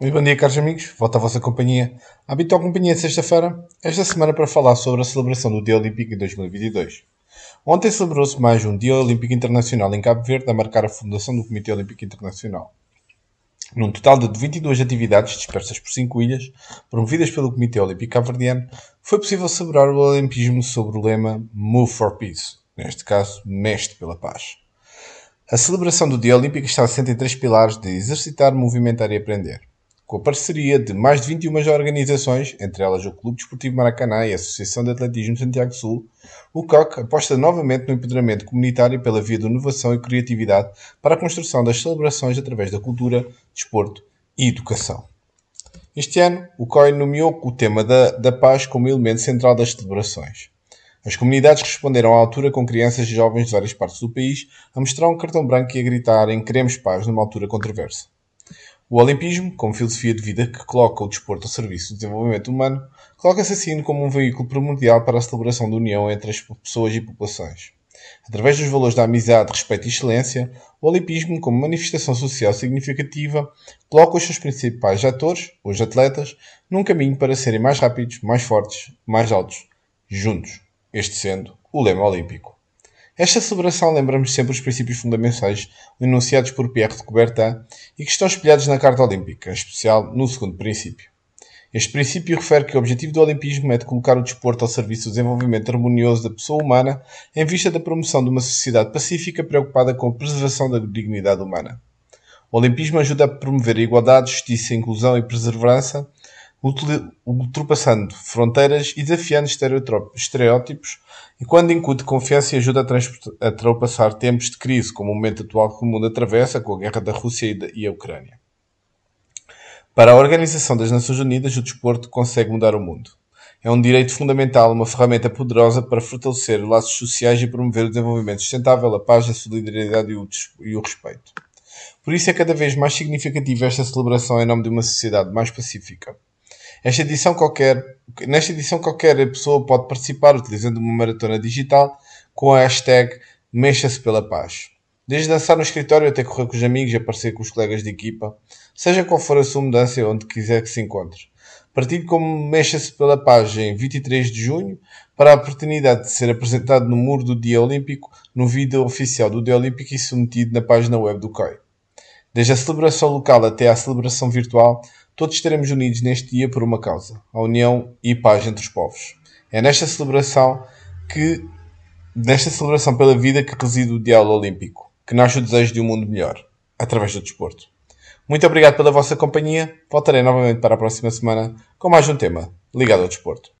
Muito bom dia, caros amigos. Volto à vossa companhia. A habitual companhia de sexta-feira, esta semana para falar sobre a celebração do Dia Olímpico em 2022. Ontem celebrou-se mais um Dia Olímpico Internacional em Cabo Verde, a marcar a fundação do Comitê Olímpico Internacional. Num total de 22 atividades dispersas por 5 ilhas, promovidas pelo Comitê Olímpico Cabo-Verdiano, foi possível celebrar o Olimpismo sob o lema Move for Peace, neste caso, Mexe pela Paz. A celebração do Dia Olímpico está assente em três pilares de exercitar, movimentar e aprender com a parceria de mais de 21 organizações, entre elas o Clube Desportivo Maracanã e a Associação de Atletismo Santiago Sul, o COC aposta novamente no empoderamento comunitário pela via de inovação e criatividade para a construção das celebrações através da cultura, desporto e educação. Este ano, o COI nomeou o tema da, da paz como elemento central das celebrações. As comunidades responderam à altura com crianças e jovens de várias partes do país a mostrar um cartão branco e a gritarem queremos paz numa altura controversa. O Olimpismo, como filosofia de vida que coloca o desporto ao serviço do desenvolvimento humano, coloca-se assim como um veículo primordial para a celebração da união entre as pessoas e populações. Através dos valores da amizade, respeito e excelência, o Olimpismo, como manifestação social significativa, coloca os seus principais atores, os atletas, num caminho para serem mais rápidos, mais fortes, mais altos, juntos. Este sendo o lema olímpico. Esta celebração lembra-nos sempre os princípios fundamentais enunciados por Pierre de Coubertin e que estão espelhados na Carta Olímpica, em especial no segundo princípio. Este princípio refere que o objetivo do Olimpismo é de colocar o desporto ao serviço do desenvolvimento harmonioso da pessoa humana em vista da promoção de uma sociedade pacífica preocupada com a preservação da dignidade humana. O Olimpismo ajuda a promover a igualdade, justiça, inclusão e perseverança ultrapassando fronteiras e desafiando estereótipos, e quando incute confiança e ajuda a, ultrapassar tempos de crise, como o momento atual que o mundo atravessa com a guerra da Rússia e a Ucrânia. Para a Organização das Nações Unidas, o desporto consegue mudar o mundo. É um direito fundamental, uma ferramenta poderosa para fortalecer laços sociais e promover o desenvolvimento sustentável, a paz, a solidariedade e o, e o respeito. Por isso é cada vez mais significativa esta celebração em nome de uma sociedade mais pacífica. Esta edição qualquer, nesta edição qualquer pessoa pode participar utilizando uma maratona digital com a hashtag Mexa-se pela Paz. Desde dançar no escritório até correr com os amigos e aparecer com os colegas de equipa, seja qual for a sua mudança onde quiser que se encontre. Partilhe como Mexa-se pela Paz em 23 de junho para a oportunidade de ser apresentado no muro do Dia Olímpico no vídeo oficial do Dia Olímpico e submetido na página web do COI. Desde a celebração local até à celebração virtual, Todos estaremos unidos neste dia por uma causa, a união e paz entre os povos. É nesta celebração que, nesta celebração pela vida que reside o diálogo olímpico, que nasce o desejo de um mundo melhor, através do desporto. Muito obrigado pela vossa companhia. Voltarei novamente para a próxima semana com mais um tema ligado ao desporto.